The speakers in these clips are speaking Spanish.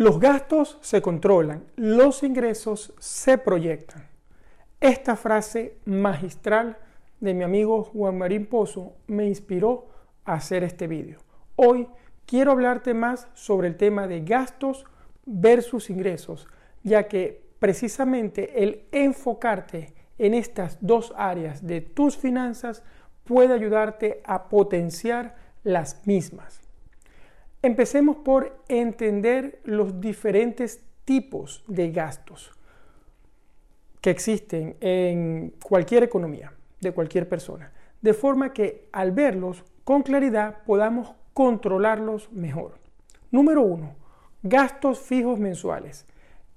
Los gastos se controlan, los ingresos se proyectan. Esta frase magistral de mi amigo Juan Marín Pozo me inspiró a hacer este vídeo. Hoy quiero hablarte más sobre el tema de gastos versus ingresos, ya que precisamente el enfocarte en estas dos áreas de tus finanzas puede ayudarte a potenciar las mismas. Empecemos por entender los diferentes tipos de gastos que existen en cualquier economía de cualquier persona, de forma que al verlos con claridad podamos controlarlos mejor. Número uno, gastos fijos mensuales.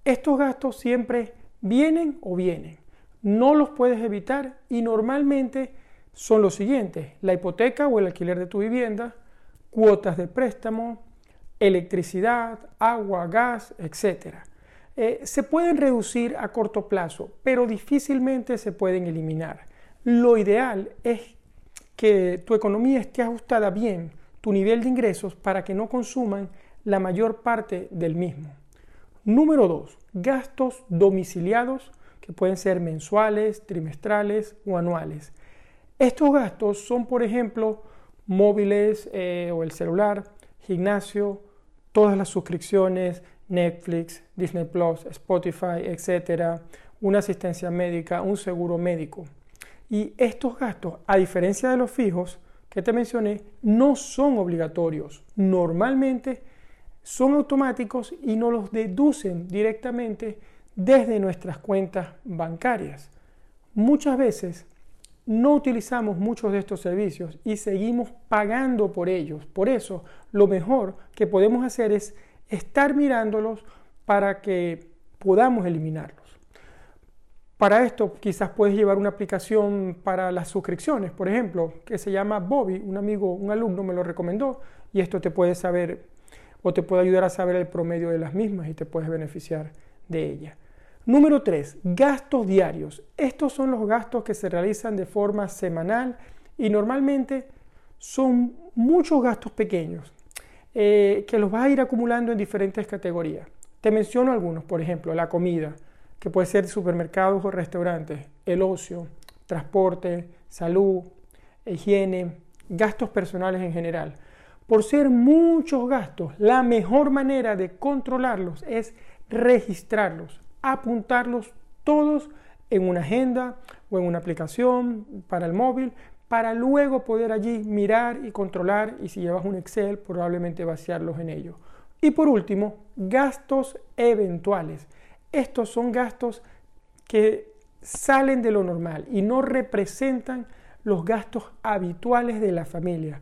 Estos gastos siempre vienen o vienen. No los puedes evitar y normalmente son los siguientes. La hipoteca o el alquiler de tu vivienda, cuotas de préstamo, electricidad, agua, gas, etc. Eh, se pueden reducir a corto plazo, pero difícilmente se pueden eliminar. Lo ideal es que tu economía esté ajustada bien, tu nivel de ingresos, para que no consuman la mayor parte del mismo. Número 2. Gastos domiciliados que pueden ser mensuales, trimestrales o anuales. Estos gastos son, por ejemplo, móviles eh, o el celular, gimnasio, todas las suscripciones, Netflix, Disney Plus, Spotify, etc., una asistencia médica, un seguro médico. Y estos gastos, a diferencia de los fijos que te mencioné, no son obligatorios. Normalmente son automáticos y no los deducen directamente desde nuestras cuentas bancarias. Muchas veces no utilizamos muchos de estos servicios y seguimos pagando por ellos. Por eso, lo mejor que podemos hacer es estar mirándolos para que podamos eliminarlos. Para esto quizás puedes llevar una aplicación para las suscripciones, por ejemplo, que se llama Bobby, un amigo, un alumno me lo recomendó y esto te puede saber o te puede ayudar a saber el promedio de las mismas y te puedes beneficiar de ella. Número 3. Gastos diarios. Estos son los gastos que se realizan de forma semanal y normalmente son muchos gastos pequeños eh, que los vas a ir acumulando en diferentes categorías. Te menciono algunos, por ejemplo, la comida, que puede ser supermercados o restaurantes, el ocio, transporte, salud, higiene, gastos personales en general. Por ser muchos gastos, la mejor manera de controlarlos es registrarlos apuntarlos todos en una agenda o en una aplicación para el móvil para luego poder allí mirar y controlar y si llevas un Excel probablemente vaciarlos en ello. Y por último, gastos eventuales. Estos son gastos que salen de lo normal y no representan los gastos habituales de la familia.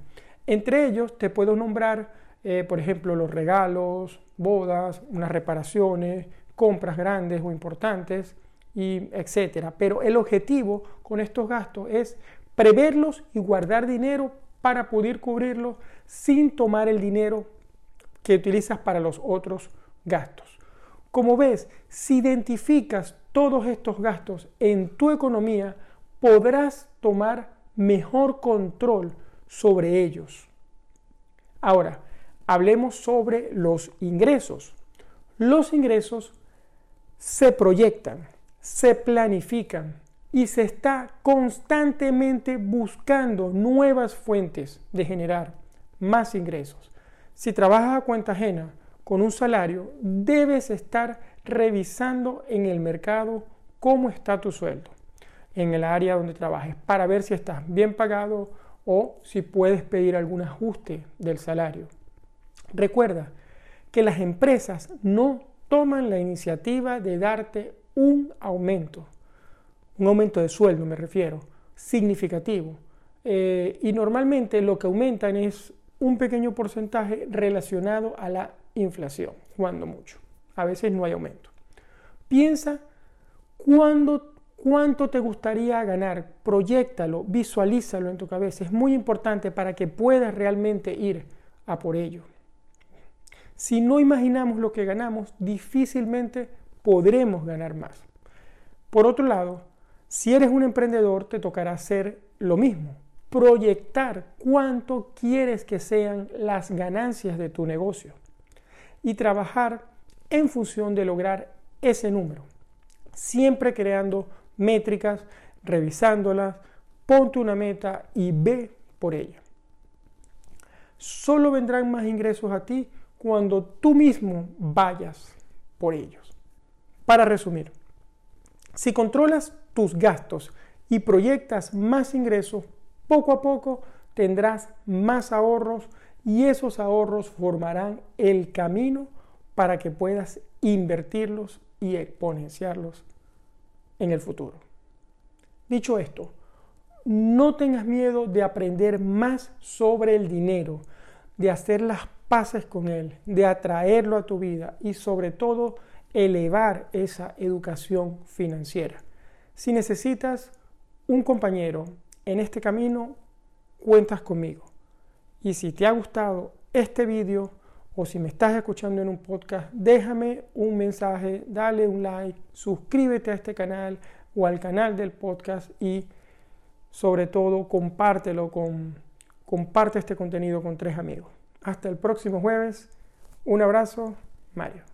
Entre ellos te puedo nombrar, eh, por ejemplo, los regalos, bodas, unas reparaciones, compras grandes o importantes, y etcétera. Pero el objetivo con estos gastos es preverlos y guardar dinero para poder cubrirlos sin tomar el dinero que utilizas para los otros gastos. Como ves, si identificas todos estos gastos en tu economía, podrás tomar mejor control sobre ellos. Ahora, hablemos sobre los ingresos. Los ingresos se proyectan, se planifican y se está constantemente buscando nuevas fuentes de generar más ingresos. Si trabajas a cuenta ajena con un salario, debes estar revisando en el mercado cómo está tu sueldo en el área donde trabajes para ver si estás bien pagado o si puedes pedir algún ajuste del salario. Recuerda que las empresas no toman la iniciativa de darte un aumento, un aumento de sueldo me refiero, significativo. Eh, y normalmente lo que aumentan es un pequeño porcentaje relacionado a la inflación, cuando mucho. A veces no hay aumento. Piensa cuándo, cuánto te gustaría ganar, proyectalo, visualízalo en tu cabeza. Es muy importante para que puedas realmente ir a por ello. Si no imaginamos lo que ganamos, difícilmente podremos ganar más. Por otro lado, si eres un emprendedor, te tocará hacer lo mismo, proyectar cuánto quieres que sean las ganancias de tu negocio y trabajar en función de lograr ese número. Siempre creando métricas, revisándolas, ponte una meta y ve por ella. Solo vendrán más ingresos a ti cuando tú mismo vayas por ellos. Para resumir, si controlas tus gastos y proyectas más ingresos, poco a poco tendrás más ahorros y esos ahorros formarán el camino para que puedas invertirlos y exponenciarlos en el futuro. Dicho esto, no tengas miedo de aprender más sobre el dinero, de hacer las paces con él, de atraerlo a tu vida y sobre todo elevar esa educación financiera. Si necesitas un compañero en este camino, cuentas conmigo. Y si te ha gustado este vídeo o si me estás escuchando en un podcast, déjame un mensaje, dale un like, suscríbete a este canal o al canal del podcast y sobre todo compártelo con comparte este contenido con tres amigos. Hasta el próximo jueves. Un abrazo, Mario.